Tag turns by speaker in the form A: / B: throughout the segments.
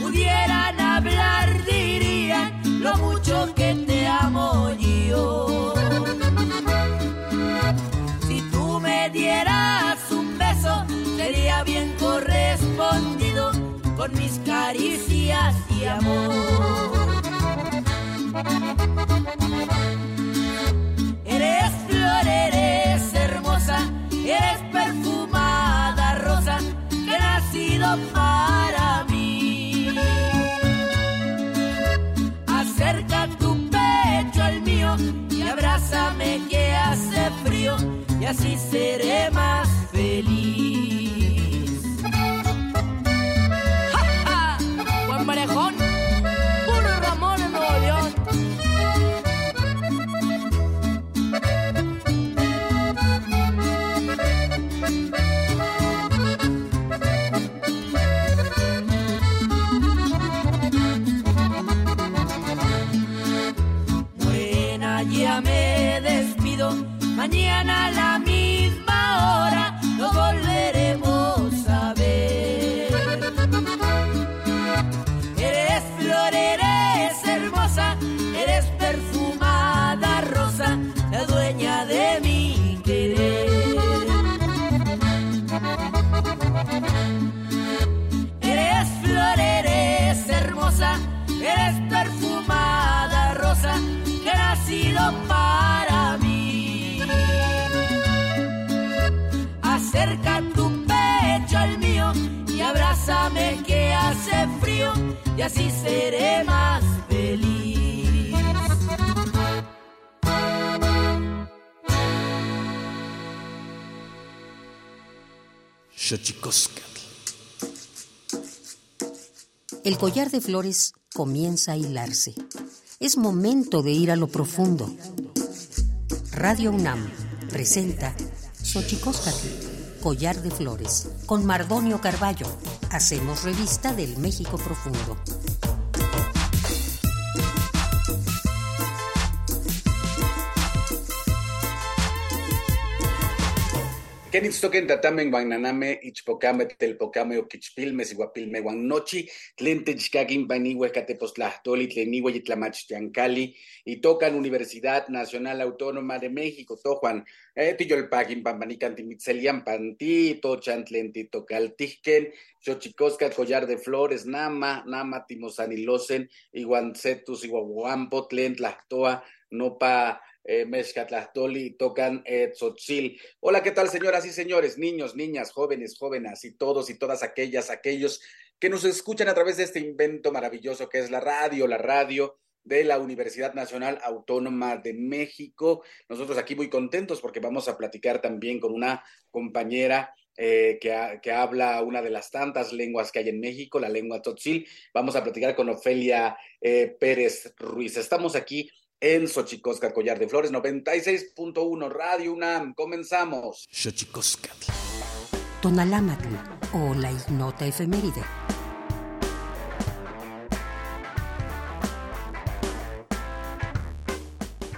A: pudieran hablar, dirían lo mucho que te amo yo. Si tú me dieras un beso, sería bien correspondido con mis caricias y amor. Abrázame que hace frío y así seré más feliz. Mañana a la misma así seré más feliz.
B: El collar de flores comienza a hilarse. Es momento de ir a lo profundo. Radio UNAM presenta Xochicóscatl Collar de Flores. Con Mardonio Carballo, hacemos revista del México Profundo.
C: Kenitstoken tatamen guananame ichpocame telpocame oquichpilme siguapilme guannochi, tlen techcaquin paniwe catepostlahtoli tleniwe yitlamachtiancali, y tocan Universidad Nacional Autónoma de México, tojuan, eh, tiyolpaquin pampanican timitzelian panti, tochan tlen titocaltijken, xochicosca collar de flores, nama, nama timosanilosen, iguancetus, iguaguampo, tlen tlactoa, nopa eh, Mezcatlastoli, tocan eh, Tzotzil. Hola, ¿qué tal, señoras y señores, niños, niñas, jóvenes, jóvenes y todos y todas aquellas, aquellos que nos escuchan a través de este invento maravilloso que es la radio, la radio de la Universidad Nacional Autónoma de México. Nosotros aquí muy contentos porque vamos a platicar también con una compañera eh, que, que, habla una de las tantas lenguas que hay en México, la lengua tzotzil. Vamos a platicar con Ofelia eh, Pérez Ruiz. Estamos aquí en Xochicosca, Collar de Flores, 96.1 Radio UNAM. Comenzamos.
B: Xochicosca. Tonalámatl o la ignota efeméride.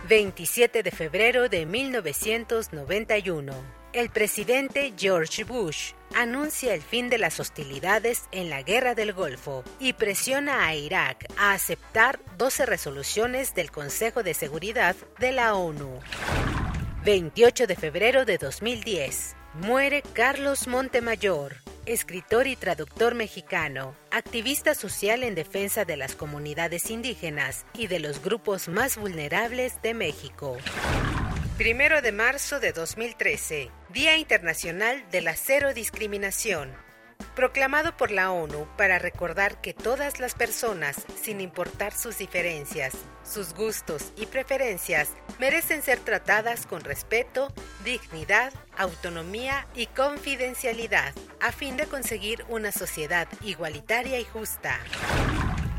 D: ...27 de febrero de 1991... ...el presidente George Bush anuncia el fin de las hostilidades en la Guerra del Golfo y presiona a Irak a aceptar 12 resoluciones del Consejo de Seguridad de la ONU. 28 de febrero de 2010. Muere Carlos Montemayor, escritor y traductor mexicano, activista social en defensa de las comunidades indígenas y de los grupos más vulnerables de México. Primero de marzo de 2013, Día Internacional de la Cero Discriminación proclamado por la ONU para recordar que todas las personas, sin importar sus diferencias, sus gustos y preferencias, merecen ser tratadas con respeto, dignidad, autonomía y confidencialidad, a fin de conseguir una sociedad igualitaria y justa.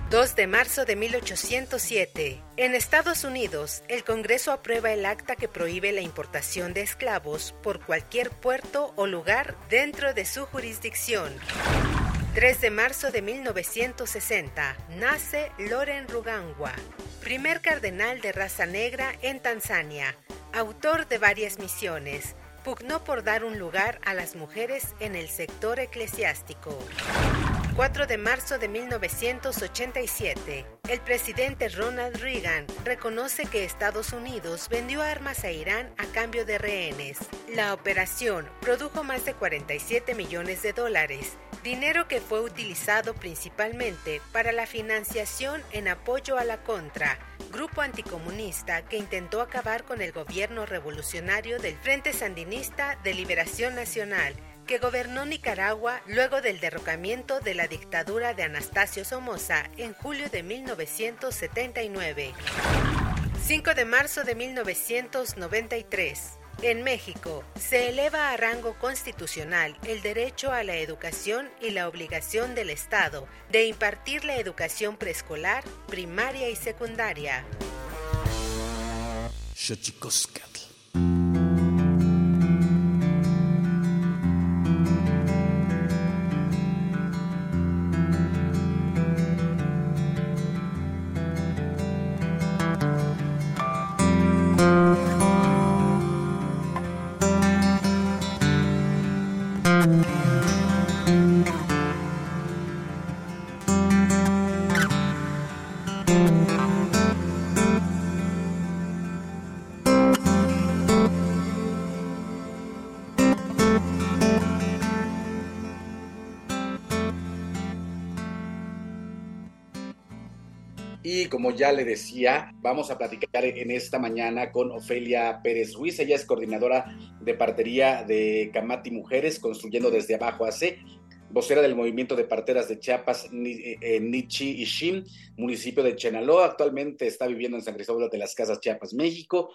D: 2 de marzo de 1807. En Estados Unidos, el Congreso aprueba el acta que prohíbe la importación de esclavos por cualquier puerto o lugar dentro de su jurisdicción. 3 de marzo de 1960. Nace Loren Rugangwa, primer cardenal de raza negra en Tanzania, autor de varias misiones. Pugnó por dar un lugar a las mujeres en el sector eclesiástico. 4 de marzo de 1987, el presidente Ronald Reagan reconoce que Estados Unidos vendió armas a Irán a cambio de rehenes. La operación produjo más de 47 millones de dólares, dinero que fue utilizado principalmente para la financiación en apoyo a la Contra, grupo anticomunista que intentó acabar con el gobierno revolucionario del Frente Sandinista de Liberación Nacional que gobernó Nicaragua luego del derrocamiento de la dictadura de Anastasio Somoza en julio de 1979. 5 de marzo de 1993. En México, se eleva a rango constitucional el derecho a la educación y la obligación del Estado de impartir la educación preescolar, primaria y secundaria.
C: Como ya le decía, vamos a platicar en esta mañana con Ofelia Pérez Ruiz. Ella es coordinadora de partería de Camati Mujeres, construyendo desde abajo AC, vocera del movimiento de parteras de Chiapas, eh, Nichi Ishim, municipio de Chenaló. Actualmente está viviendo en San Cristóbal de las Casas, Chiapas, México.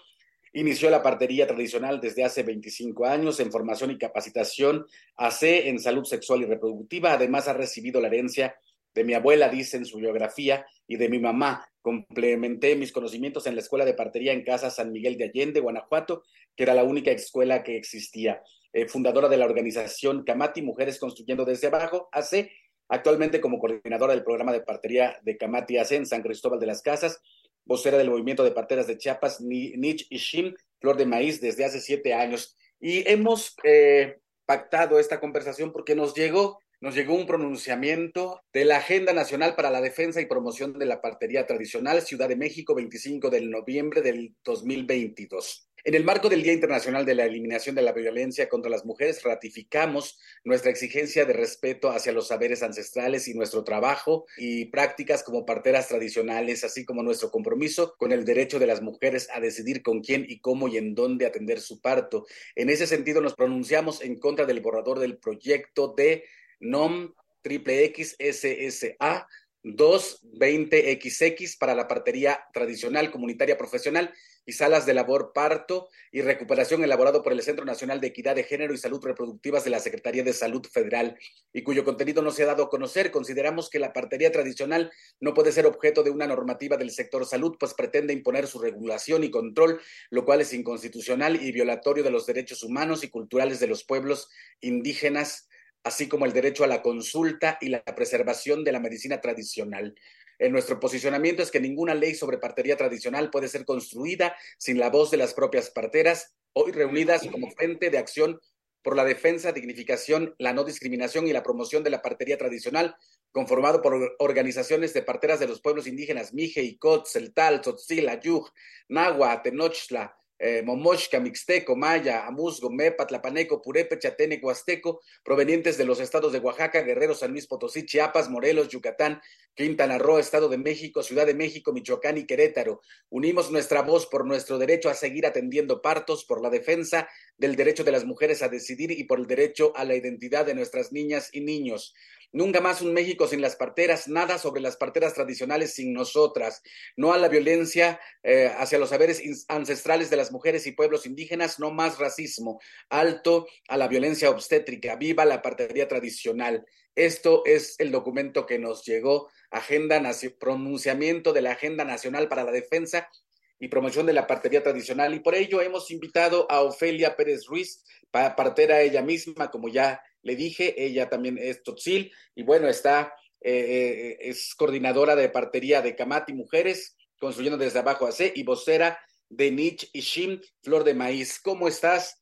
C: Inició la partería tradicional desde hace 25 años en formación y capacitación AC en salud sexual y reproductiva. Además, ha recibido la herencia de mi abuela, dice en su biografía, y de mi mamá. Complementé mis conocimientos en la Escuela de Partería en Casa San Miguel de Allende, Guanajuato, que era la única escuela que existía. Eh, fundadora de la organización Camati Mujeres Construyendo desde Abajo, AC, actualmente como coordinadora del programa de partería de Camati AC en San Cristóbal de las Casas, vocera del movimiento de parteras de Chiapas, Nich Ishim, Flor de Maíz, desde hace siete años. Y hemos eh, pactado esta conversación porque nos llegó nos llegó un pronunciamiento de la Agenda Nacional para la Defensa y Promoción de la Partería Tradicional, Ciudad de México, 25 de noviembre del 2022. En el marco del Día Internacional de la Eliminación de la Violencia contra las Mujeres, ratificamos nuestra exigencia de respeto hacia los saberes ancestrales y nuestro trabajo y prácticas como parteras tradicionales, así como nuestro compromiso con el derecho de las mujeres a decidir con quién y cómo y en dónde atender su parto. En ese sentido, nos pronunciamos en contra del borrador del proyecto de NOM triple XSSA 220XX para la partería tradicional, comunitaria, profesional y salas de labor parto y recuperación elaborado por el Centro Nacional de Equidad de Género y Salud Reproductivas de la Secretaría de Salud Federal y cuyo contenido no se ha dado a conocer. Consideramos que la partería tradicional no puede ser objeto de una normativa del sector salud, pues pretende imponer su regulación y control, lo cual es inconstitucional y violatorio de los derechos humanos y culturales de los pueblos indígenas así como el derecho a la consulta y la preservación de la medicina tradicional. En nuestro posicionamiento es que ninguna ley sobre partería tradicional puede ser construida sin la voz de las propias parteras, hoy reunidas como frente de acción por la defensa, dignificación, la no discriminación y la promoción de la partería tradicional, conformado por organizaciones de parteras de los pueblos indígenas Mije, Icot, Celtal, Tzotzil, Ayuj, Nahua, Tenochtla, eh, Mixteco, Maya, Amusgo, Mepa, Tlapaneco, Purepe, Chatene, Huasteco, provenientes de los estados de Oaxaca, Guerrero, San Luis Potosí, Chiapas, Morelos, Yucatán, Quintana Roo, Estado de México, Ciudad de México, Michoacán y Querétaro. Unimos nuestra voz por nuestro derecho a seguir atendiendo partos, por la defensa del derecho de las mujeres a decidir y por el derecho a la identidad de nuestras niñas y niños. Nunca más un México sin las parteras, nada sobre las parteras tradicionales sin nosotras, no a la violencia eh, hacia los saberes ancestrales de las mujeres y pueblos indígenas, no más racismo, alto a la violencia obstétrica, viva la partería tradicional. Esto es el documento que nos llegó, agenda, pronunciamiento de la Agenda Nacional para la Defensa y promoción de la partería tradicional. Y por ello hemos invitado a Ofelia Pérez Ruiz, partera ella misma, como ya le dije, ella también es Totzil y bueno, está, eh, eh, es coordinadora de partería de Camati Mujeres, construyendo desde abajo a C y vocera de Nich y Shim, Flor de Maíz. ¿Cómo estás?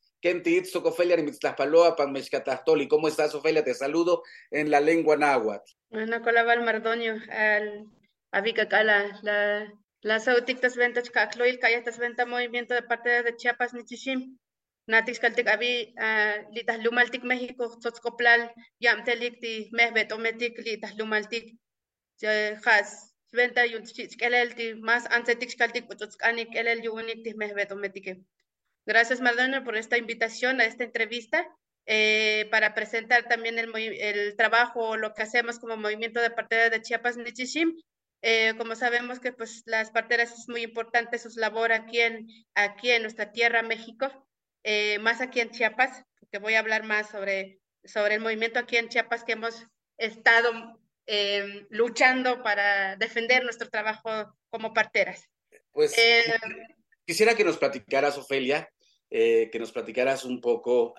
C: Panmeshkatahtoli. ¿Cómo estás, Ofelia? Te saludo en la lengua náhuatl.
E: Bueno, Mardoño, al la la sautictas ventas cacloil, cayatas venta movimiento de parte de Chiapas, Nichishim. Natis kaltik abi litas lumaltik México tzotzcoplal yamtelik ti mehbet ometik litas lumaltik has venta yunchich kelel ti más ansetik kaltik putzkanik kelel yunik ti mehbet ometik. Gracias Madonna por esta invitación a esta entrevista eh, para presentar también el, el trabajo, lo que hacemos como movimiento de partida de Chiapas Nichishim. Eh, como sabemos que pues las parteras es muy importante su labor aquí en, aquí en nuestra tierra, México. Eh, más aquí en Chiapas, que voy a hablar más sobre, sobre el movimiento aquí en Chiapas que hemos estado eh, luchando para defender nuestro trabajo como parteras.
C: Pues quisiera que nos platicaras, Ofelia, que nos platicaras un poco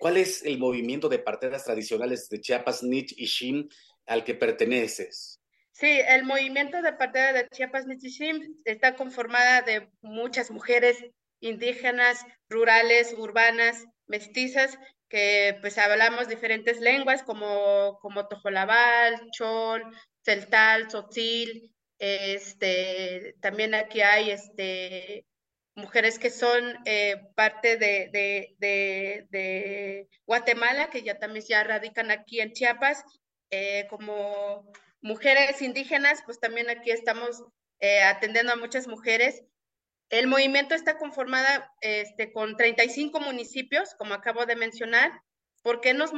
C: cuál es el movimiento de parteras tradicionales de Chiapas, Nich y Shim al que perteneces.
E: Sí, el movimiento de parteras de Chiapas, Shim está conformada de muchas mujeres indígenas, rurales, urbanas, mestizas, que pues hablamos diferentes lenguas como, como tojolabal, chol, celtal, tzotzil, este, también aquí hay este, mujeres que son eh, parte de, de, de, Guatemala, que ya también ya radican aquí en Chiapas, eh, como mujeres indígenas, pues también aquí estamos eh, atendiendo a muchas mujeres el movimiento está conformada este, con 35 municipios, como acabo de mencionar. ¿Por qué nos,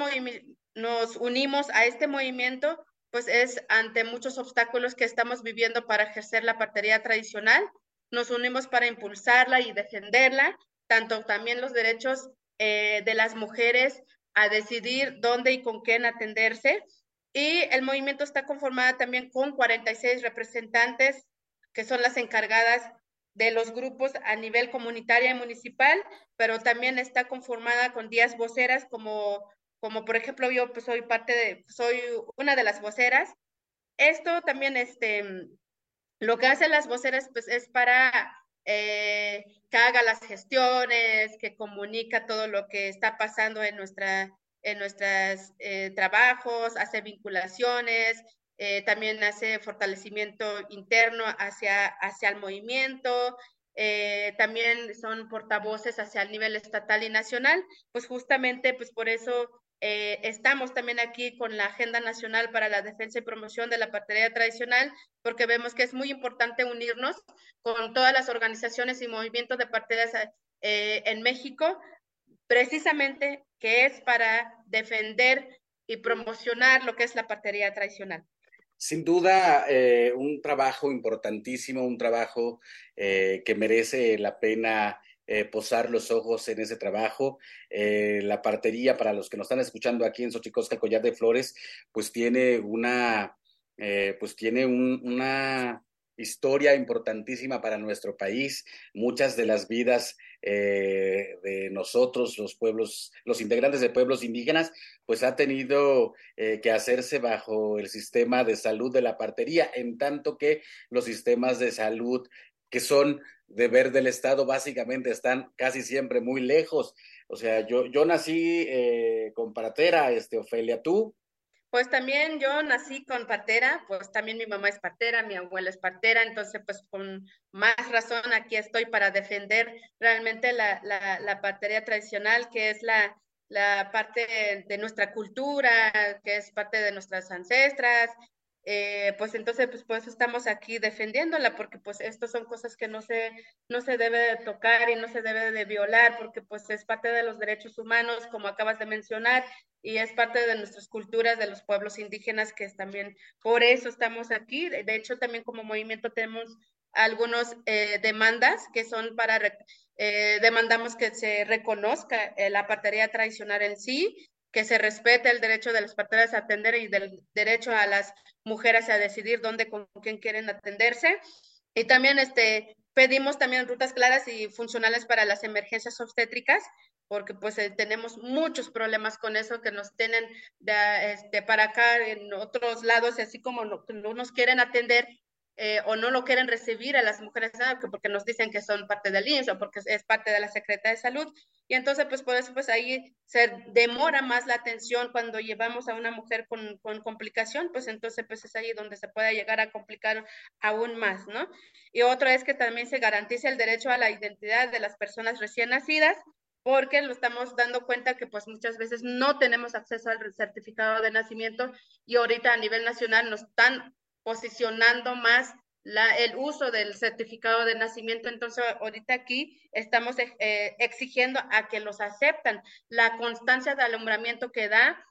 E: nos unimos a este movimiento? Pues es ante muchos obstáculos que estamos viviendo para ejercer la partería tradicional. Nos unimos para impulsarla y defenderla, tanto también los derechos eh, de las mujeres a decidir dónde y con quién atenderse. Y el movimiento está conformado también con 46 representantes que son las encargadas de los grupos a nivel comunitario y municipal, pero también está conformada con 10 voceras, como, como por ejemplo yo pues, soy parte de, soy una de las voceras. Esto también, este, lo que hacen las voceras pues es para eh, que haga las gestiones, que comunica todo lo que está pasando en nuestra en nuestros eh, trabajos, hace vinculaciones, eh, también hace fortalecimiento interno hacia, hacia el movimiento, eh, también son portavoces hacia el nivel estatal y nacional, pues justamente pues por eso estamos también aquí con la Agenda Nacional para la Defensa y Promoción de la Partería Tradicional, porque vemos que es muy importante unirnos con todas las organizaciones y movimientos de parteras en México, precisamente que es para defender y promocionar lo que es la partería tradicional.
C: Sin duda, eh, un trabajo importantísimo, un trabajo eh, que merece la pena eh, posar los ojos en ese trabajo. la partería, para los que nos están escuchando aquí en Xochicosca, Collar de Flores, pues tiene una, pues tiene una historia importantísima para nuestro país. Muchas de las vidas eh, de nosotros, los pueblos, los integrantes de pueblos indígenas, pues ha tenido eh, que hacerse bajo el sistema de salud de la partería, en tanto que los sistemas de salud que son deber del Estado básicamente están casi siempre muy lejos. O sea, yo, yo nací eh, con partera, este, Ofelia, ¿tú?
E: Pues también yo nací con partera, pues también mi mamá es partera, mi abuela es partera, entonces pues con más razón aquí estoy para defender realmente la, la, tradicional, que es la, la parte de nuestra cultura, que es parte de nuestras ancestras, eh, pues entonces pues por eso estamos aquí defendiéndola porque pues estas son cosas que no se no se debe de tocar y no se debe de violar porque pues es parte de los derechos humanos como acabas de mencionar y es parte de nuestras culturas de los pueblos indígenas que es también por eso estamos aquí. De hecho también como movimiento tenemos algunos eh, demandas que son para eh, demandamos que se reconozca la partería tradicional en sí que se respete el derecho de las parteras a atender y del derecho a las mujeres a decidir dónde, con quién quieren atenderse. Y también este, pedimos también rutas claras y funcionales para las emergencias obstétricas, porque pues eh, tenemos muchos problemas con eso que nos tienen de, este, para acá en otros lados, así como no, no nos quieren atender eh, o no lo quieren recibir a las mujeres porque nos dicen que son parte del INS o porque es parte de la Secretaría de Salud. Y entonces, pues por eso, pues ahí se demora más la atención cuando llevamos a una mujer con, con complicación, pues entonces, pues es ahí donde se puede llegar a complicar aún más, ¿no? Y otro es que también se garantice el derecho a la identidad de las personas recién nacidas, porque lo estamos dando cuenta que pues muchas veces no tenemos acceso al certificado de nacimiento y ahorita a nivel nacional nos están posicionando más la, el uso del certificado de nacimiento. Entonces, ahorita aquí estamos eh, exigiendo a que los aceptan la constancia de alumbramiento que da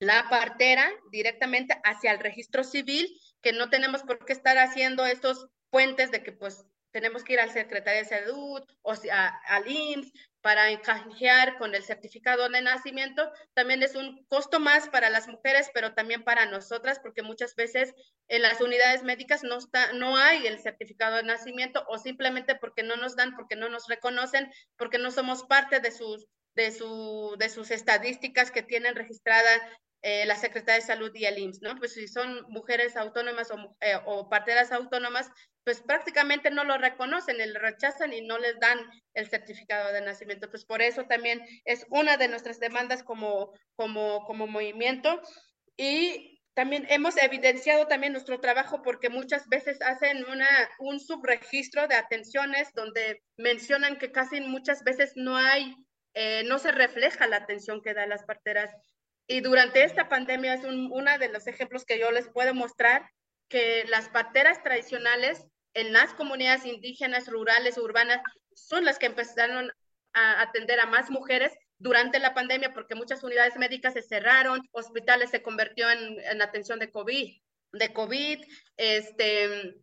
E: la partera directamente hacia el registro civil, que no tenemos por qué estar haciendo estos puentes de que pues tenemos que ir al secretario de salud o sea, al IMSS para encajar con el certificado de nacimiento. También es un costo más para las mujeres, pero también para nosotras, porque muchas veces en las unidades médicas no, está, no hay el certificado de nacimiento o simplemente porque no nos dan, porque no nos reconocen, porque no somos parte de sus, de, su, de sus estadísticas que tienen registrada eh, la Secretaría de Salud y el IMSS, ¿no? Pues si son mujeres autónomas o, eh, o, parteras autónomas, pues prácticamente no lo reconocen, le rechazan y no les dan el certificado de nacimiento. Pues por eso también es una de nuestras demandas como, como, como movimiento. Y también hemos evidenciado también nuestro trabajo porque muchas veces hacen una, un subregistro de atenciones donde mencionan que casi muchas veces no hay, eh, no se refleja la atención que dan las parteras y durante esta pandemia es uno de los ejemplos que yo les puedo mostrar que las parteras tradicionales en las comunidades indígenas, rurales, urbanas, son las que empezaron a atender a más mujeres durante la pandemia porque muchas unidades médicas se cerraron, hospitales se convirtió en, en atención de COVID, de COVID, este,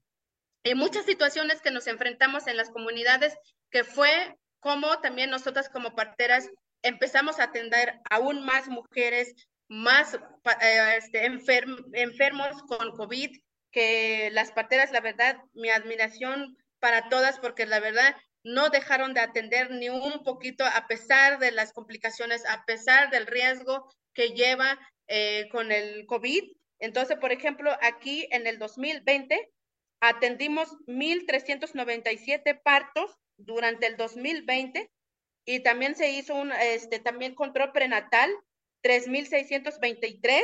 E: y muchas situaciones que nos enfrentamos en las comunidades que fue como también nosotras como parteras empezamos a atender aún más mujeres, más eh, este, enfermos con COVID, que las parteras, la verdad, mi admiración para todas, porque la verdad no dejaron de atender ni un poquito a pesar de las complicaciones, a pesar del riesgo que lleva eh, con el COVID. Entonces, por ejemplo, aquí en el 2020 atendimos 1.397 partos durante el 2020 y también se hizo un, este, también control prenatal, 3.623,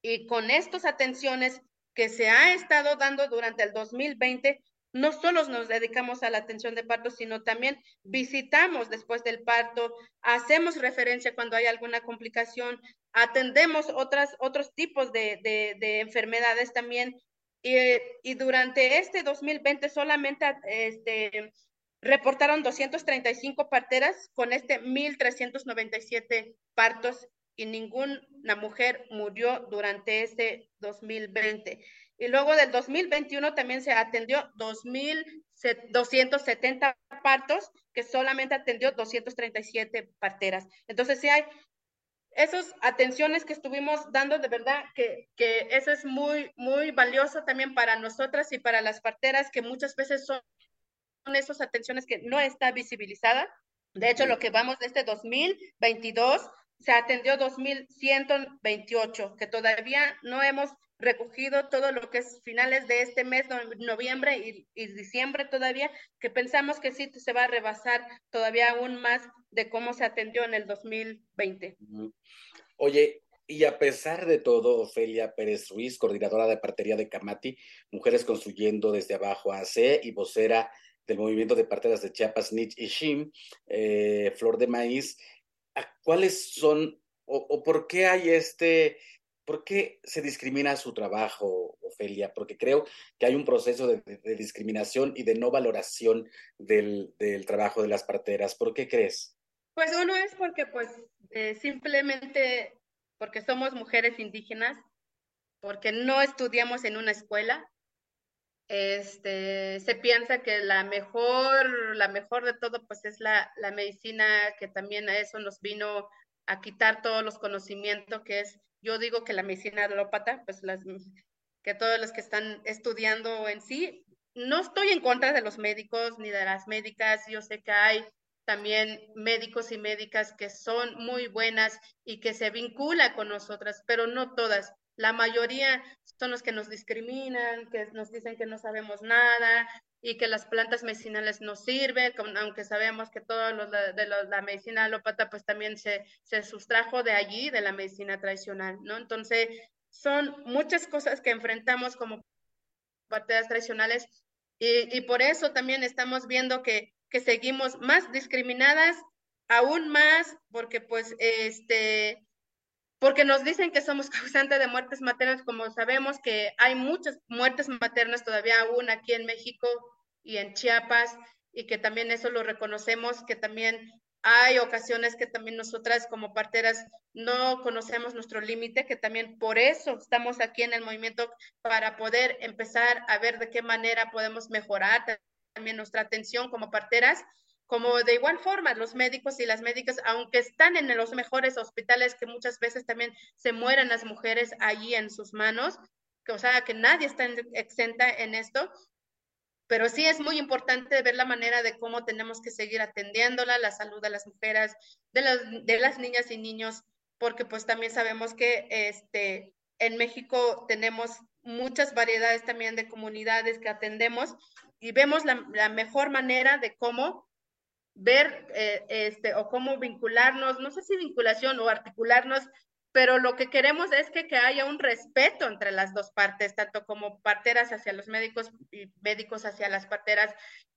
E: y con estas atenciones que se ha estado dando durante el 2020, no solo nos dedicamos a la atención de parto, sino también visitamos después del parto, hacemos referencia cuando hay alguna complicación, atendemos otras, otros tipos de, de, de enfermedades también. Y, y, durante este 2020 solamente este, reportaron 235 parteras con este 1.397 partos y ninguna mujer murió durante este 2020. Y luego del 2021 también se atendió 2.270 partos, que solamente atendió 237 parteras. Entonces, sí hay esas atenciones que estuvimos dando, de verdad que, que eso es muy, muy valioso también para nosotras y para las parteras, que muchas veces son esas atenciones que no está visibilizada. De hecho, lo que vamos de este 2022, se atendió 2.128, que todavía no hemos recogido todo lo que es finales de este mes, noviembre y, y, diciembre todavía, que pensamos que sí se va a rebasar todavía aún más de cómo se atendió en el 2020.
C: Oye, Y a pesar de todo, Ofelia Pérez Ruiz, coordinadora de partería de Camati, Mujeres Construyendo desde Abajo AC y vocera del movimiento de parteras de Chiapas, Nich y Shim, eh, Flor de Maíz, ¿cuáles son o, por qué hay este, por qué se discrimina su trabajo, Ofelia? Porque creo que hay un proceso de, discriminación y de no valoración del, trabajo de las parteras. ¿Por qué crees?
E: Pues uno es porque pues eh, simplemente porque somos mujeres indígenas, porque no estudiamos en una escuela, este, se piensa que la mejor, la mejor de todo, pues es la, la medicina, que también a eso nos vino a quitar todos los conocimientos que es, yo digo que la medicina alópata, pues las, que todos los que están estudiando en sí, no estoy en contra de los médicos ni de las médicas, yo sé que hay también médicos y médicas que son muy buenas y que se vinculan con nosotras, pero no todas. La mayoría son los que nos discriminan, que nos dicen que no sabemos nada y que las plantas medicinales no sirven, aunque sabemos que todo lo de la medicina alópata pues también se, se sustrajo de allí, de la medicina tradicional, ¿no? Entonces, son muchas cosas que enfrentamos como parteras tradicionales y, y por eso también estamos viendo que, que seguimos más discriminadas, aún más, porque pues este porque nos dicen que somos causantes de muertes maternas, como sabemos que hay muchas muertes maternas todavía aún aquí en México y en Chiapas, y que también eso lo reconocemos, que también hay ocasiones que también nosotras como parteras no conocemos nuestro límite, que también por eso estamos aquí en el movimiento para poder empezar a ver de qué manera podemos mejorar también nuestra atención como parteras como de igual forma los médicos y las médicas, aunque están en los mejores hospitales, que muchas veces también se mueren las mujeres allí en sus manos, que, o sea, que nadie está exenta en esto, pero sí es muy importante ver la manera de cómo tenemos que seguir atendiéndola, la salud de las mujeres, de las, de las niñas y niños, porque pues también sabemos que este, en México tenemos muchas variedades también de comunidades que atendemos y vemos la, la mejor manera de cómo ver eh, este, o cómo vincularnos, no sé si vinculación o articularnos, pero lo que queremos es que, que haya un respeto entre las dos partes, tanto como parteras hacia los médicos y médicos hacia las parteras,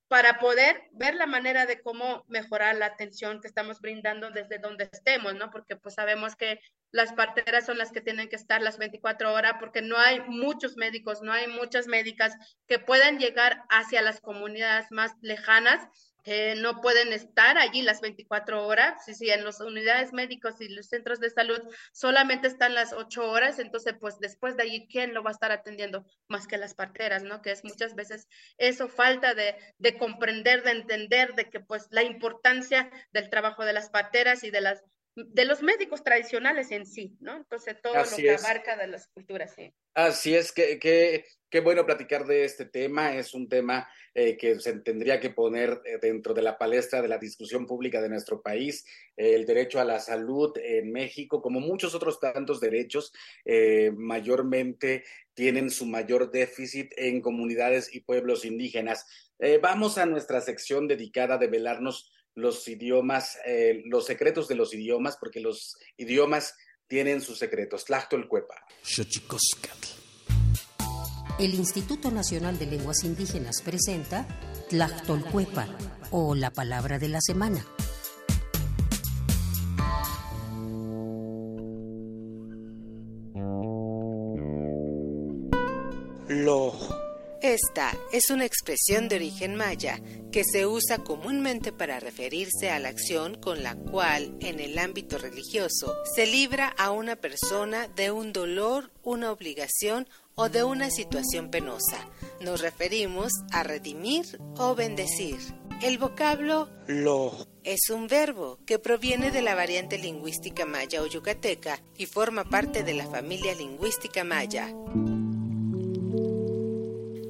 E: para poder ver la manera de cómo mejorar la atención que estamos brindando desde donde estemos, ¿no? Porque pues sabemos que las parteras son las que tienen que estar las 24 horas porque no hay muchos médicos, no hay muchas médicas que puedan llegar hacia las comunidades más lejanas no pueden estar allí las 24 horas. Si, si en las unidades médicas y los centros de salud solamente están las 8 horas, entonces pues después de allí, ¿quién lo va a estar atendiendo más que las parteras, no? Que es muchas veces eso falta de, de comprender, de entender, de que pues la importancia del trabajo de las parteras y de las de los médicos tradicionales en sí, ¿no? Entonces todo lo que abarca de las culturas, sí.
C: Así es, que, que, qué bueno platicar de este tema. Es un tema eh, que se tendría que poner eh, dentro de la palestra de la discusión pública de nuestro país. Eh, el derecho a la salud en México, como muchos otros tantos derechos, mayormente tienen su mayor déficit en comunidades y pueblos indígenas. vamos a nuestra sección dedicada a develarnos los idiomas, los secretos de los idiomas, porque los idiomas tienen sus secretos. Cuepa.
B: El Instituto Nacional de Lenguas Indígenas presenta Tlactolcuepa o la palabra de la semana.
D: Esta es una expresión de origen maya que se usa comúnmente para referirse a la acción con la cual, en el ámbito religioso, se libra a una persona de un dolor, una obligación o de una situación penosa. Nos referimos a redimir o bendecir. El vocablo lo es un verbo que proviene de la variante lingüística maya o yucateca y forma parte de la familia lingüística maya.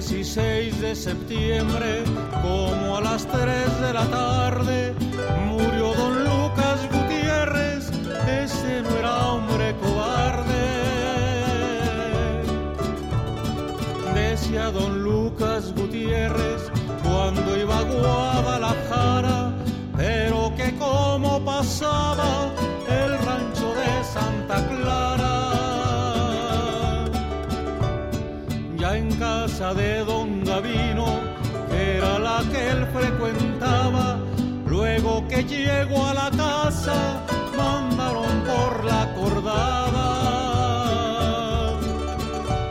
F: 16 de septiembre, como a las 3 de la tarde, murió don Lucas Gutiérrez, ese no era hombre cobarde. Decía don Lucas Gutiérrez cuando iba a Guadalajara, pero que como pasaba de don Gavino, que era la que él frecuentaba, luego que llegó a la casa, mandaron por la cordada.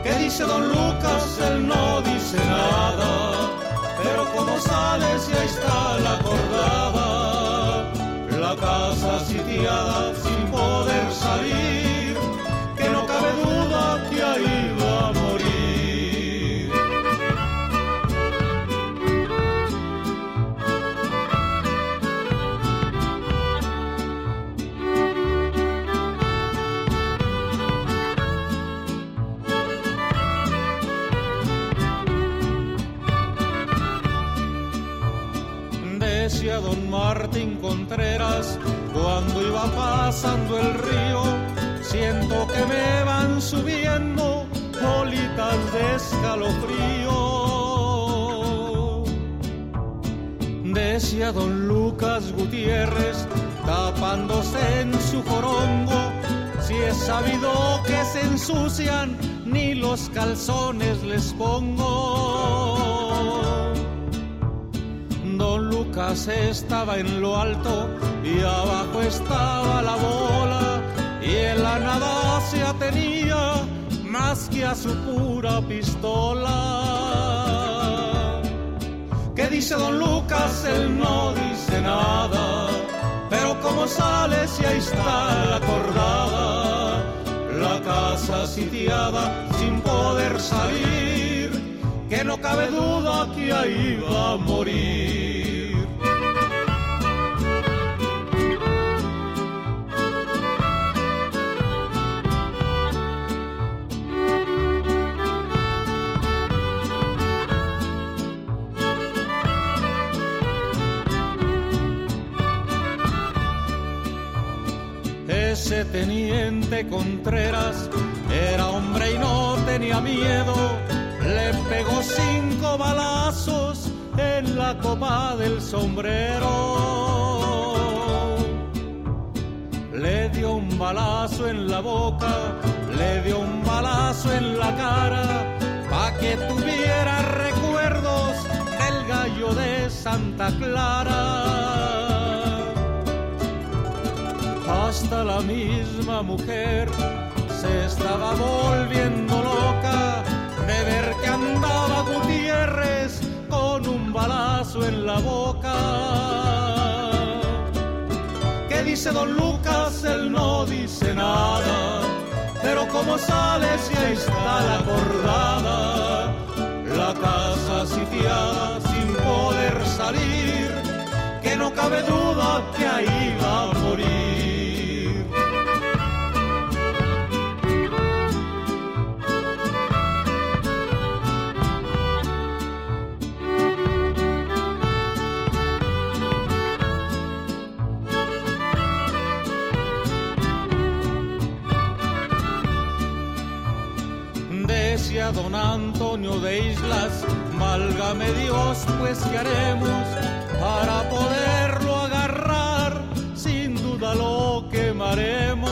F: ¿Qué dice don Lucas? Él no dice nada, pero como sale si ahí está la cordada, la casa sitiada sin poder salir, pasando el río, siento que me van subiendo bolitas de escalofrío. Decía don Lucas Gutiérrez tapándose en su corongo, si es sabido que se ensucian, ni los calzones les pongo. Lucas estaba en lo alto y abajo estaba la bola y en la nada se atenía más que a su pura pistola. ¿Qué dice don Lucas? Él no dice nada, pero como sale si ahí está la cordada, la casa sitiada sin poder salir, que no cabe duda que ahí va a morir. Teniente Contreras era hombre y no tenía miedo. Le pegó cinco balazos en la copa del sombrero. Le dio un balazo en la boca, le dio un balazo en la cara, pa' que tuviera recuerdos del gallo de Santa Clara hasta la misma mujer se estaba volviendo loca de ver que andaba Gutiérrez con un balazo en la boca. ¿Qué dice don Lucas? Él no dice nada, pero como sale si ahí está la acordada, la casa sitiada sin poder salir, que no cabe duda Islas, válgame Dios, pues qué haremos para poderlo agarrar, sin duda lo quemaremos.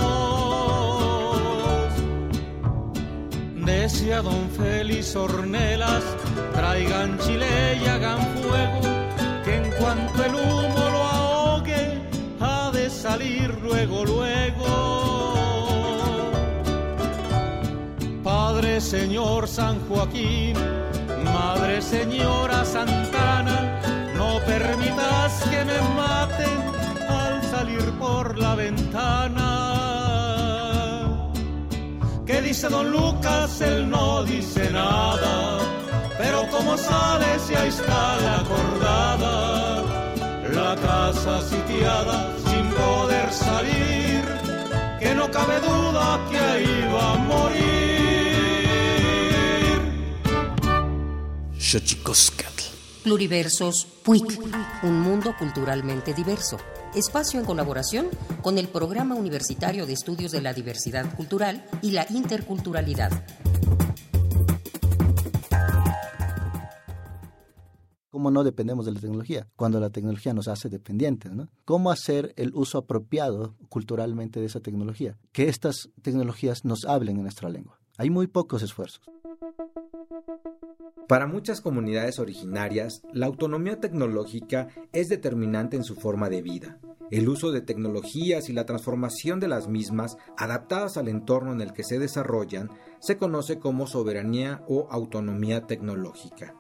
F: Decía don Félix Ornelas, traigan chile y hagan fuego, que en cuanto el humo lo ahogue, ha de salir luego, luego. Padre Señor San Joaquín, Señora Santana, no permitas que me maten al salir por la ventana. ¿Qué dice don Lucas? Él no dice nada, pero como sale si ahí está la acordada, la casa sitiada sin poder salir, que no cabe duda que ahí va a morir.
B: Xochicoscatl. Pluriversos PUIC, un mundo culturalmente diverso. Espacio en colaboración con el Programa Universitario de Estudios de la Diversidad Cultural y la Interculturalidad.
G: ¿Cómo no dependemos de la tecnología? Cuando la tecnología nos hace dependientes, ¿no? ¿Cómo hacer el uso apropiado culturalmente de esa tecnología? Que estas tecnologías nos hablen en nuestra lengua. Hay muy pocos esfuerzos.
H: Para muchas comunidades originarias, la autonomía tecnológica es determinante en su forma de vida. El uso de tecnologías y la transformación de las mismas, adaptadas al entorno en el que se desarrollan, se conoce como soberanía o autonomía tecnológica.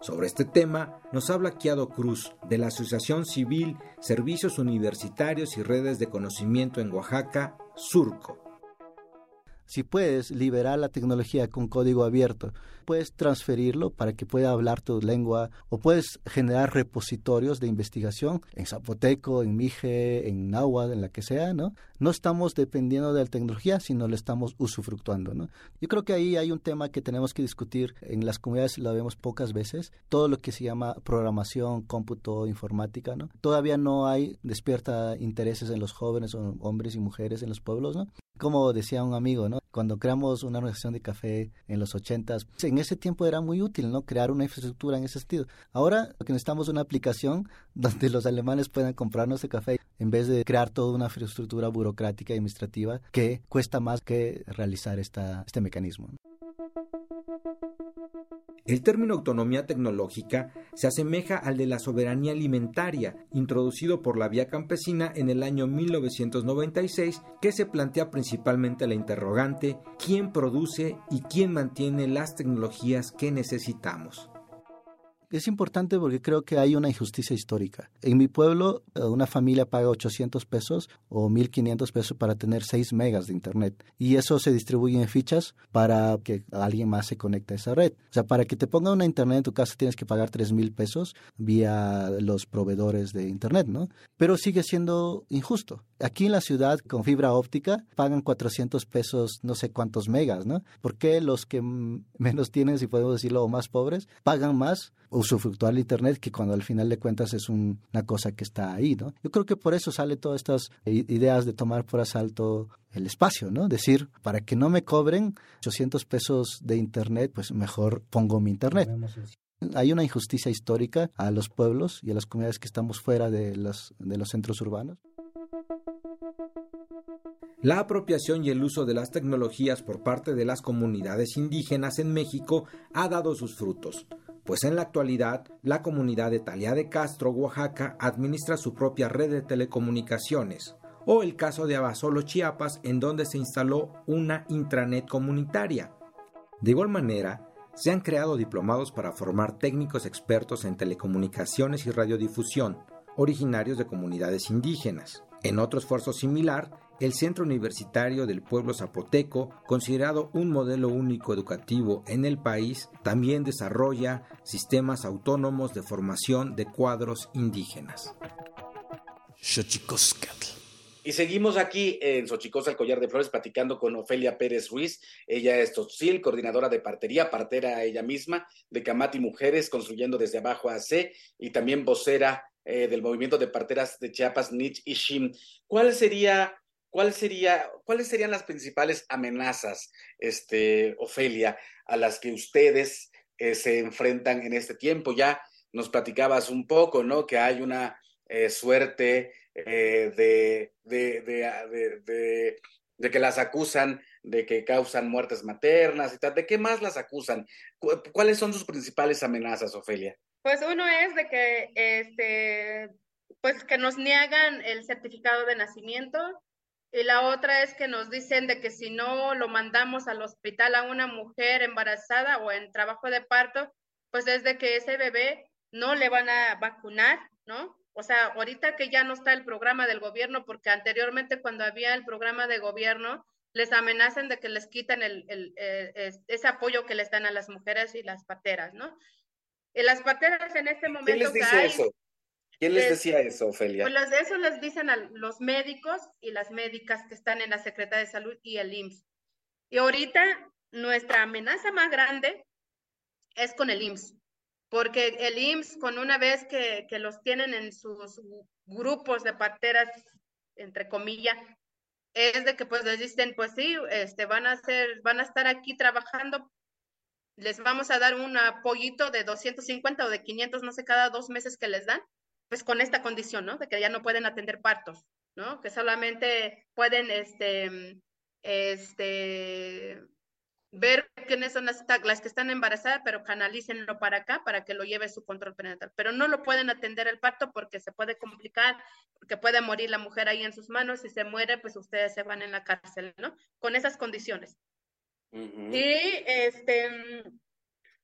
H: Sobre este tema nos habla Kiado Cruz, de la Asociación Civil Servicios Universitarios y Redes de Conocimiento en Oaxaca, Surco.
G: Si puedes liberar la tecnología con código abierto, puedes transferirlo para que pueda hablar tu lengua o puedes generar repositorios de investigación en zapoteco, en mije, en náhuatl, en la que sea, ¿no? No estamos dependiendo de la tecnología, sino le estamos usufructuando, ¿no? Yo creo que ahí hay un tema que tenemos que discutir. En las comunidades lo vemos pocas veces. Todo lo que se llama programación, cómputo, informática, ¿no? Todavía no hay despierta intereses en los jóvenes, hombres y mujeres en los pueblos, ¿no? Como decía un amigo, ¿no? Cuando creamos una organización de café en los ochentas, en ese tiempo era muy útil, ¿no? Crear una infraestructura en ese sentido. Ahora lo que necesitamos es una aplicación donde los alemanes puedan comprarnos el café en vez de crear toda una infraestructura burocrática y administrativa que cuesta más que realizar esta, este mecanismo.
H: El término autonomía tecnológica se asemeja al de la soberanía alimentaria, introducido por la vía campesina en el año 1996, que se plantea principalmente la interrogante ¿quién produce y quién mantiene las tecnologías que necesitamos?
G: Es importante porque creo que hay una injusticia histórica. En mi pueblo, eh, una familia paga 800 pesos o 1500 pesos para tener 6 megas de internet. Y eso se distribuye en fichas para que alguien más se conecte a esa red. O sea, para que te ponga una internet en tu casa tienes que pagar 3 mil pesos vía los proveedores de internet, ¿no? Pero sigue siendo injusto. Aquí en la ciudad, con fibra óptica, pagan 400 pesos no sé cuántos megas, ¿no? ¿Por qué los que menos tienen, si podemos decirlo, o más pobres, pagan más? usufructuar el Internet, que cuando al final de cuentas es una cosa que está ahí, ¿no? Yo creo que por eso sale todas estas ideas de tomar por asalto el espacio, ¿no? Decir, para que no me cobren 800 pesos de Internet, pues mejor pongo mi Internet. Hay una injusticia histórica a los pueblos y a las comunidades que estamos fuera de los, de los centros urbanos.
H: La apropiación y el uso de las tecnologías por parte de las comunidades indígenas en México ha dado sus frutos pues en la actualidad la comunidad de Talía de Castro, Oaxaca, administra su propia red de telecomunicaciones, o el caso de Abasolo, Chiapas, en donde se instaló una intranet comunitaria. De igual manera, se han creado diplomados para formar técnicos expertos en telecomunicaciones y radiodifusión, originarios de comunidades indígenas. En otro esfuerzo similar, el Centro Universitario del Pueblo Zapoteco, considerado un modelo único educativo en el país, también desarrolla sistemas autónomos de formación de cuadros indígenas.
C: Y seguimos aquí en Xochicosca, el Collar de Flores, platicando con Ofelia Pérez Ruiz. Ella es Totzil, coordinadora de partería, partera ella misma, de Camati Mujeres, construyendo desde abajo a C, y también vocera eh, del movimiento de parteras de Chiapas, Nich y Shim. ¿Cuál sería ¿cuál sería, ¿cuáles serían las principales amenazas, este, Ofelia, a las que ustedes eh, se enfrentan en este tiempo? Ya nos platicabas un poco, ¿no? Que hay una eh, suerte eh, de, de, de, que las acusan de que causan muertes maternas y tal. ¿De qué más las acusan? ¿Cuáles son sus principales amenazas, Ofelia?
E: Pues uno es de que, este, pues que nos niegan el certificado de nacimiento, y la otra es que nos dicen de que si no lo mandamos al hospital a una mujer embarazada o en trabajo de parto, pues es de que ese bebé no le van a vacunar, ¿no? O sea, ahorita que ya no está el programa del gobierno, porque anteriormente cuando había el programa de gobierno, les amenazan de que les quitan el, ese apoyo que les dan a las mujeres y las pateras, ¿no? Y las pateras en este momento...
C: ¿Quién les dice eso? ¿Quién les decía eso, Ofelia?
E: Pues eso les dicen a los médicos y las médicas que están en la Secretaría de Salud y el IMSS. Y ahorita nuestra amenaza más grande es con el IMSS. Porque el IMSS con una vez que, los tienen en sus grupos de parteras, entre comillas, es de que pues les dicen, pues sí, este, van a hacer, van a estar aquí trabajando, les vamos a dar un apoyito de 250 o de 500, no sé, cada dos meses que les dan, pues con esta condición, ¿no? De que ya no pueden atender partos, ¿no? Que solamente pueden, este, este, ver quiénes son las, las, que están embarazadas, pero canalícenlo para acá para que lo lleve su control prenatal. Pero no lo pueden atender el parto porque se puede complicar, porque puede morir la mujer ahí en sus manos. Si se muere, pues ustedes se van en la cárcel, ¿no? Con esas condiciones. Y este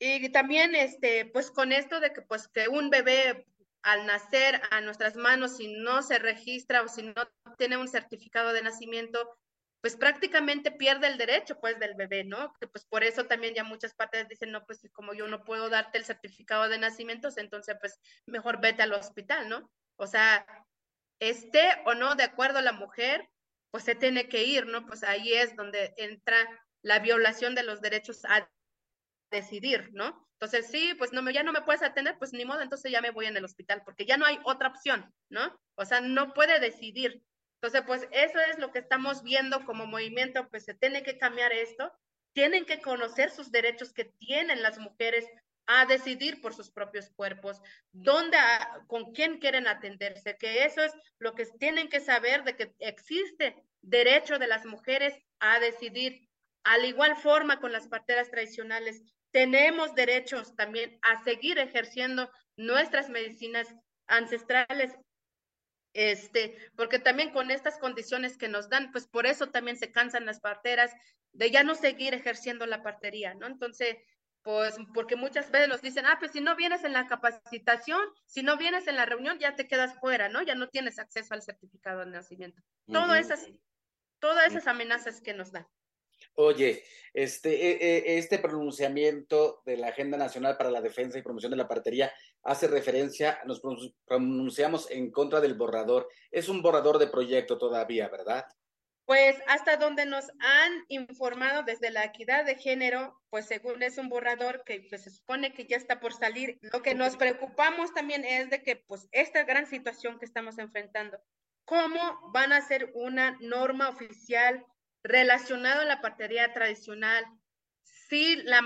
E: y también este pues con esto de que pues que un bebé al nacer a nuestras manos si no se registra o si no tiene un certificado de nacimiento pues prácticamente pierde el derecho pues del bebé, ¿no? Que pues por eso también ya muchas partes dicen, no, pues como yo no puedo darte el certificado de nacimiento, entonces pues mejor vete al hospital, ¿no? O sea, esté o no de acuerdo a la mujer, pues se tiene que ir, ¿no? Pues ahí es donde entra la violación de los derechos a decidir, ¿no? Entonces, sí, pues no me, ya no me puedes atender, pues ni modo, entonces ya me voy en el hospital, porque ya no hay otra opción, ¿no? O sea, no puede decidir. Entonces, pues eso es lo que estamos viendo como movimiento, pues se tiene que cambiar esto, tienen que conocer sus derechos que tienen las mujeres a decidir por sus propios cuerpos, dónde, con quién quieren atenderse, que eso es lo que tienen que saber de que existe derecho de las mujeres a decidir. Al igual forma con las parteras tradicionales, tenemos derechos también a seguir ejerciendo nuestras medicinas ancestrales este, porque también con estas condiciones que nos dan, pues por eso también se cansan las parteras de ya no seguir ejerciendo la partería, ¿no? Entonces, pues porque muchas veces nos dicen, ah, pues si no vienes en la capacitación, si no vienes en la reunión, ya te quedas fuera, ¿no? Ya no tienes acceso al certificado de nacimiento. Todas esas, todas esas amenazas que nos dan.
C: Oye, este, e, e, este pronunciamiento de la Agenda Nacional para la Defensa y Promoción de la Partería hace referencia, nos pronunciamos en contra del borrador. Es un borrador de proyecto todavía, ¿verdad?
E: Pues hasta donde nos han informado desde la equidad de género, pues según es un borrador que pues, se supone que ya está por salir. Lo que nos preocupamos también es de que pues esta gran situación que estamos enfrentando, ¿cómo van a ser una norma oficial relacionado a la partería tradicional, si la,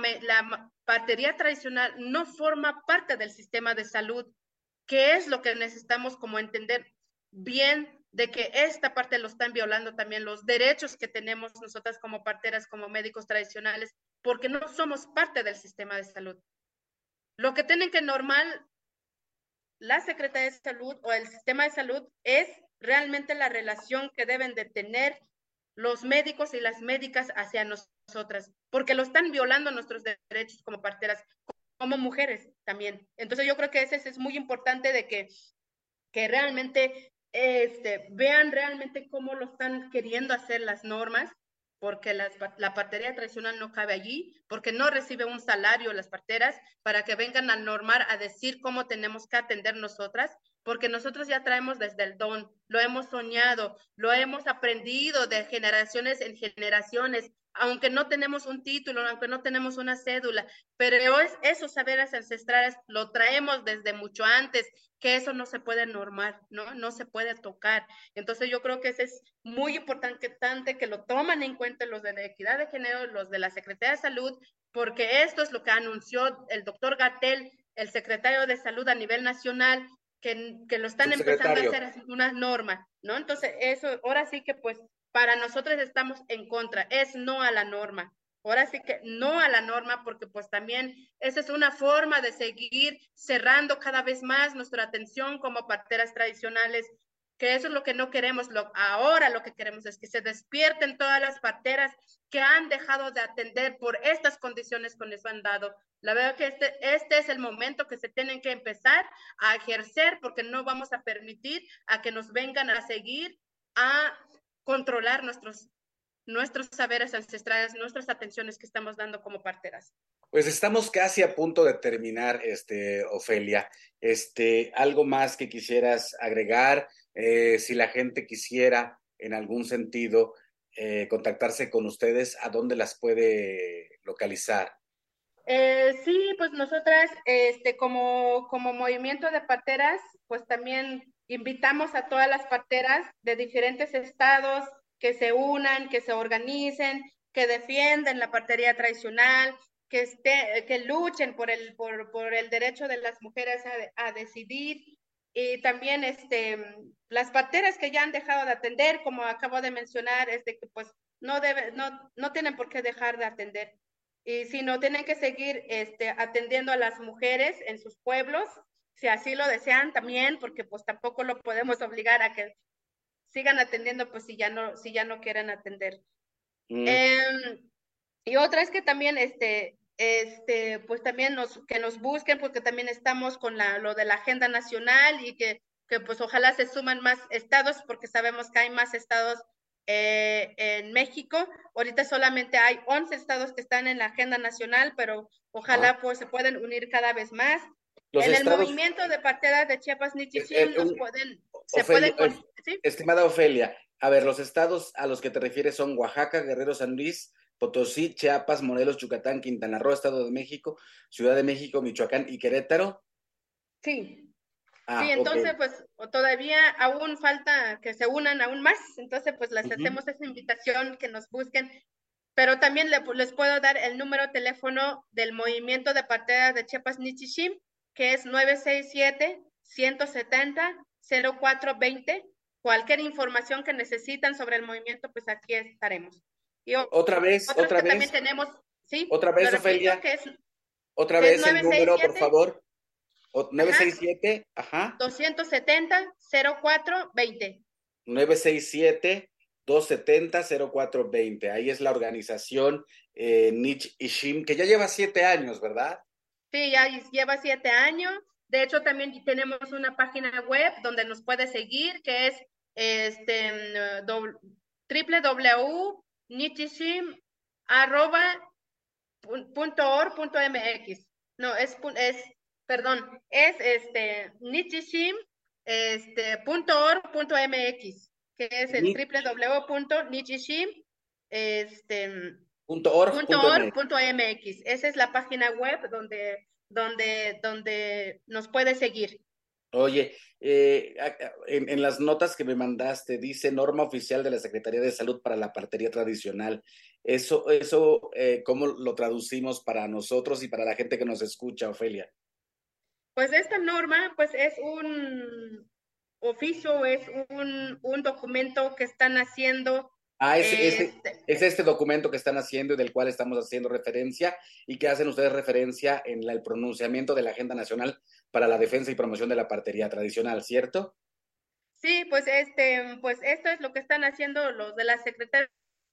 E: partería tradicional no forma parte del sistema de salud, ¿qué es lo que necesitamos como entender bien de que esta parte lo están violando también los derechos que tenemos nosotras como parteras, como médicos tradicionales, porque no somos parte del sistema de salud. Lo que tienen que normal la Secretaría de Salud o el sistema de salud es realmente la relación que deben de tener los médicos y las médicas hacia nosotras, porque lo están violando nuestros derechos como parteras, como mujeres también. Entonces yo creo que ese, es muy importante de que, que realmente este, vean realmente cómo lo están queriendo hacer las normas, porque la partería tradicional no cabe allí, porque no recibe un salario las parteras para que vengan a normar, a decir cómo tenemos que atender nosotras, porque nosotros ya traemos desde el don, lo hemos soñado, lo hemos aprendido de generaciones en generaciones, aunque no tenemos un título, aunque no tenemos una cédula, pero es, esos saberes ancestrales lo traemos desde mucho antes, que eso no se puede normar, ¿no? No se puede tocar. Entonces yo creo que ese es muy importante que lo toman en cuenta los de la equidad de género, los de la Secretaría de Salud, porque esto es lo que anunció el doctor Gatel, el secretario de Salud a nivel nacional, que, lo están empezando a hacer una norma, ¿no? Entonces, eso, ahora sí que pues para nosotros estamos en contra, es no a la norma. Ahora sí que no a la norma, porque pues también esa es una forma de seguir cerrando cada vez más nuestra atención como parteras tradicionales, que eso es lo que no queremos. Ahora lo que queremos es que se despierten todas las parteras que han dejado de atender por estas condiciones que les han dado, la verdad que este, este es el momento que se tienen que empezar a ejercer porque no vamos a permitir a que nos vengan a seguir a controlar nuestros, nuestros saberes ancestrales, nuestras atenciones que estamos dando como parteras.
C: Pues estamos casi a punto de terminar, este, Ofelia. Este, algo más que quisieras agregar, eh, si la gente quisiera en algún sentido eh, contactarse con ustedes, ¿a dónde las puede localizar?
E: Eh, sí, pues nosotras, este, como, como movimiento de parteras, pues también invitamos a todas las parteras de diferentes estados que se unan, que se organicen, que defienden la partería tradicional, que, esté, que luchen por el, por, por el derecho de las mujeres a, a decidir y también este, las parteras que ya han dejado de atender, como acabo de mencionar, es de que pues no, debe, no, no tienen por qué dejar de atender y si no tienen que seguir este, atendiendo a las mujeres en sus pueblos, si así lo desean también, porque pues tampoco lo podemos obligar a que sigan atendiendo, pues si ya no, si ya no quieren atender. Mm. Em, y otra es que también, este, este, pues también nos, que nos busquen, porque también estamos con la, lo de la agenda nacional y que, que pues ojalá se suman más estados, porque sabemos que hay más estados eh, en México. Ahorita solamente hay 11 estados que están en la agenda nacional, pero ojalá ah. pues se pueden unir cada vez más. en el movimiento de parteras de Chiapas Nichichim eh, eh, pueden, se pueden,
C: Estimada Ofelia, a ver, los estados a los que te refieres son Oaxaca, Guerrero, San Luis, Potosí, Chiapas, Morelos, Yucatán, Quintana Roo, Estado de México, Ciudad de México, Michoacán y Querétaro.
E: Sí. Ah, sí, entonces pues todavía aún falta que se unan aún más, entonces pues les hacemos esa invitación que nos busquen, pero también les puedo dar el número de teléfono del movimiento de parteras de Chiapas Nichishim, que es 967-170-0420. Cualquier información que necesitan sobre el movimiento, pues aquí estaremos.
C: Y otra vez, otra vez.
E: También tenemos, sí.
C: Otra vez, Ofelia. otra vez el número, por favor. 967, ajá.
E: 270 0420.
C: 967 270 0420. Ahí es la organización eh, Nich Ishim, que ya lleva siete años, ¿verdad?
E: Sí, ya lleva siete años. De hecho, también tenemos una página web donde nos puede seguir, que es este www.nichishim.org.mx. No, es, es perdón, es este nichishim este, .org.mx, que es el www.nichishim este, .org.mx. Esa es la página web donde, donde, donde nos puede seguir.
C: Oye, eh, en, en, las notas que me mandaste dice norma oficial de la Secretaría de Salud para la partería tradicional. Eso, eso, eh, ¿cómo lo traducimos para nosotros y para la gente que nos escucha, Ofelia?
E: Pues esta norma, pues es un oficio, es un, un documento que están haciendo.
C: Ah, es, este, es, este documento que están haciendo y del cual estamos haciendo referencia y que hacen ustedes referencia en el pronunciamiento de la Agenda Nacional para la Defensa y Promoción de la Partería Tradicional, ¿cierto?
E: Sí, pues este, pues esto es lo que están haciendo los de la Secretaría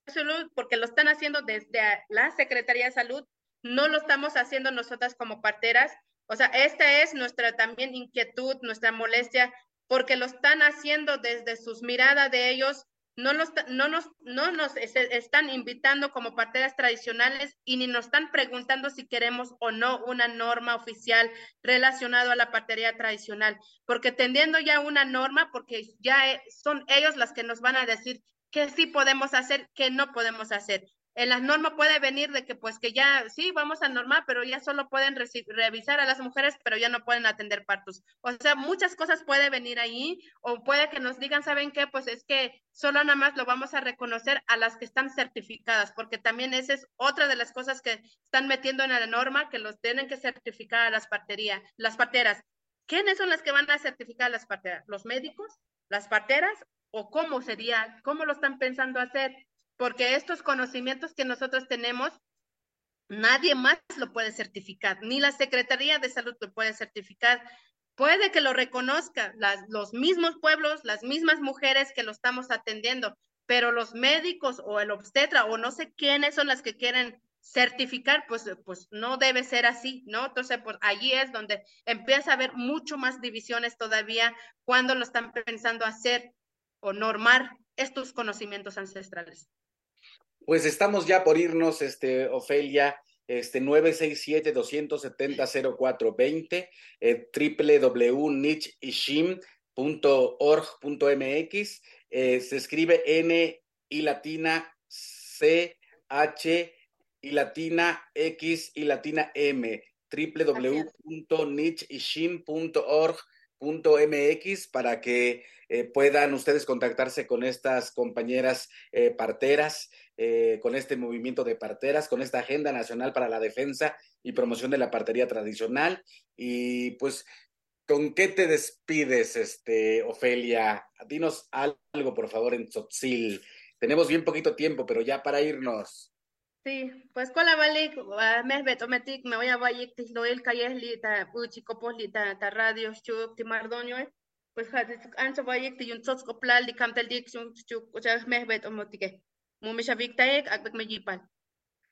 E: de Salud, porque lo están haciendo desde la Secretaría de Salud, no lo estamos haciendo nosotras como parteras, o sea, esta es nuestra también inquietud, nuestra molestia, porque lo están haciendo desde sus miradas de ellos, no nos, no nos, no nos están invitando como parteras tradicionales y ni nos están preguntando si queremos o no una norma oficial relacionada a la partería tradicional, porque tendiendo ya una norma, porque ya eh, son ellos las que nos van a decir qué sí podemos hacer, qué no podemos hacer en las normas puede venir de que pues que ya sí vamos a normal, pero ya solo pueden revisar a las mujeres, pero ya no pueden atender partos. O sea, muchas cosas puede venir ahí o puede que nos digan, ¿saben qué? Pues es que solo nada más lo vamos a reconocer a las que están certificadas, porque también esa es otra de las cosas que están metiendo en la norma, que los tienen que certificar a las parterías, las parteras. ¿Quiénes son las que van a certificar a las parteras? ¿Los médicos? ¿Las parteras? ¿O cómo sería? ¿Cómo lo están pensando hacer? Porque estos conocimientos que nosotros tenemos, nadie más lo puede certificar, ni la Secretaría de Salud lo puede certificar. Puede que lo reconozca los mismos pueblos, las mismas mujeres que lo estamos atendiendo, pero los médicos o el obstetra o no sé quiénes son las que quieren certificar, pues, pues no debe ser así, ¿no? Entonces, pues allí es donde empieza a haber mucho más divisiones todavía cuando lo están pensando hacer o normar estos conocimientos ancestrales.
C: Pues estamos ya por irnos, este, Ofelia, este 967-270-0420, eh, www.nichishim.org.mx, eh, se escribe N y latina C H y latina X y latina M, www.nichishim.org.mx para que eh, puedan ustedes contactarse con estas compañeras eh, parteras, eh, con este movimiento de parteras, con esta Agenda Nacional para la Defensa y Promoción de la Partería Tradicional. Y pues, ¿con qué te despides, este, Ofelia? Dinos algo, por favor, en Tzotzil. Tenemos bien poquito tiempo, pero ya para irnos.
E: Sí, pues con la balik, me betometic, me voy a vayik, tisloel, calles, lita, uchi, copos, lita, ta radio, chup, ti mardonio, pues ancho vayik, ti yun tzotzko plal, di camtel dik, chup, o sea, me betomotique, mumisha victaek, akbek me yipan.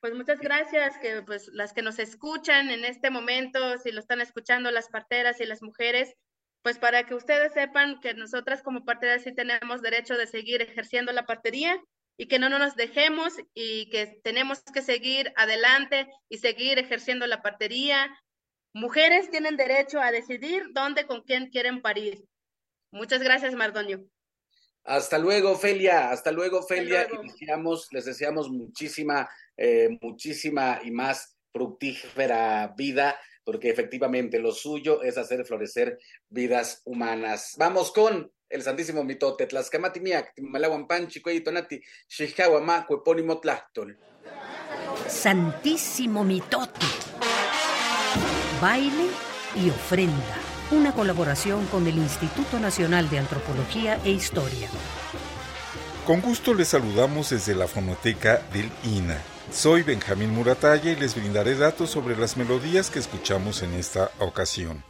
E: Pues muchas gracias, que pues las que nos escuchan en este momento, si lo están escuchando las parteras y las mujeres, pues para que ustedes sepan que nosotras como parteras sí tenemos derecho de seguir ejerciendo la partería y que no nos dejemos y que tenemos que seguir adelante y seguir ejerciendo la partería. Mujeres tienen derecho a decidir dónde, con quién quieren parir. Muchas gracias, Mardonio.
C: Hasta luego, Felia. Hasta luego, Felia. Les, deseamos, les deseamos muchísima, eh, muchísima y más fructífera vida porque efectivamente lo suyo es hacer florecer vidas humanas. Vamos con el Santísimo Mitote, Tlaxcamati Miak, Malahuampanchi, Tonati, Xijahuama, Cuepónimo Tlachtol.
B: Santísimo Mitote. Baile y ofrenda. Una colaboración con el Instituto Nacional de Antropología e Historia.
I: Con gusto les saludamos desde la fonoteca del INA. Soy Benjamín Muratalla y les brindaré datos sobre las melodías que escuchamos en esta ocasión.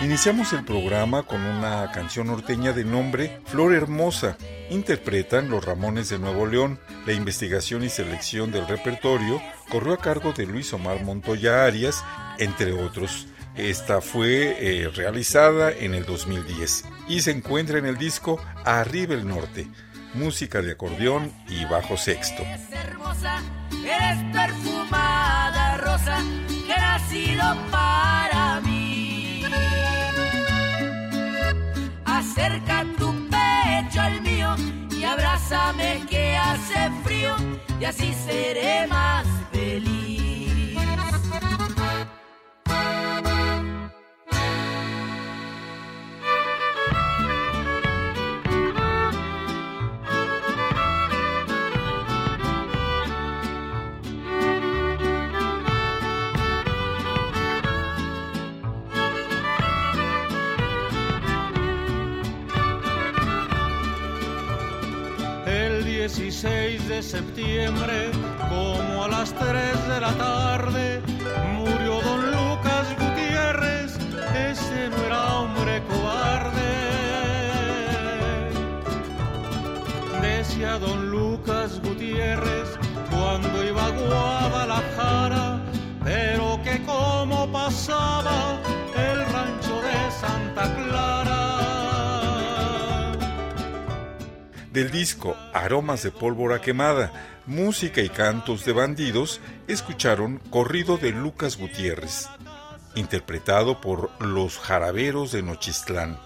I: Iniciamos el programa con una canción norteña de nombre Flor Hermosa. Interpretan los Ramones de Nuevo León. La investigación y selección del repertorio corrió a cargo de Luis Omar Montoya Arias, entre otros. Esta fue eh, realizada en el 2010 y se encuentra en el disco Arriba el Norte, música de acordeón y bajo sexto.
A: hermosa, eres perfumada rosa que ha sido para mí. acerca tu pecho al mío y abrázame que hace frío y así seré más feliz.
F: 16 de septiembre, como a las 3 de la tarde, murió don Lucas Gutiérrez, ese no era hombre cobarde. Decía don Lucas Gutiérrez cuando iba a Guadalajara, pero que como pasaba el rancho de Santa
I: Del disco Aromas de pólvora quemada, música y cantos de bandidos, escucharon Corrido de Lucas Gutiérrez, interpretado por Los Jaraberos de Nochistlán,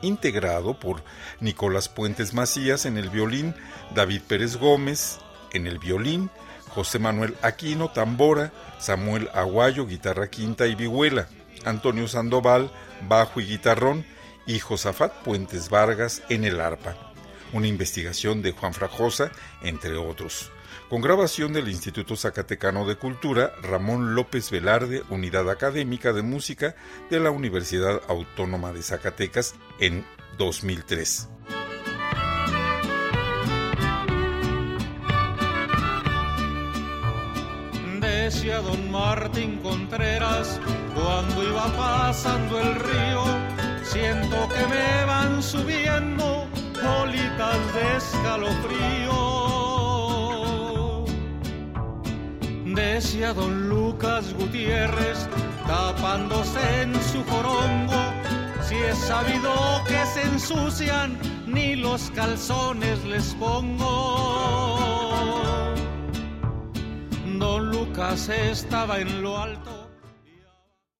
I: integrado por Nicolás Puentes Macías en el violín, David Pérez Gómez en el violín, José Manuel Aquino tambora, Samuel Aguayo guitarra quinta y vihuela, Antonio Sandoval bajo y guitarrón y Josafat Puentes Vargas en el arpa una investigación de Juan Frajosa, entre otros. Con grabación del Instituto Zacatecano de Cultura, Ramón López Velarde, Unidad Académica de Música de la Universidad Autónoma de Zacatecas en 2003.
F: Decía don Martín Contreras cuando iba pasando el río, siento que me van subiendo de escalofrío. Decía don Lucas Gutiérrez, tapándose en su jorongo. Si es sabido que se ensucian, ni los calzones les pongo. Don Lucas estaba en lo alto.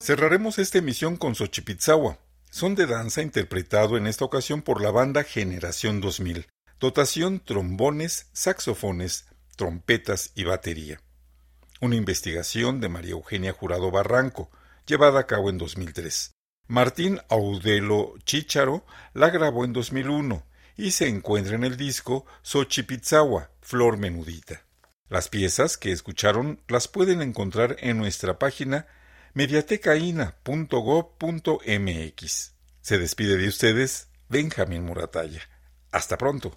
I: Cerraremos esta emisión con Xochipitzawa, son de danza interpretado en esta ocasión por la banda Generación 2000. Dotación trombones, saxofones, trompetas y batería. Una investigación de María Eugenia Jurado Barranco, llevada a cabo en 2003. Martín Audelo Chicharo la grabó en 2001 y se encuentra en el disco Xochipitzawa, Flor Menudita. Las piezas que escucharon las pueden encontrar en nuestra página mediatecaina.gov.mx. Se despide de ustedes Benjamín Muratalla. Hasta pronto.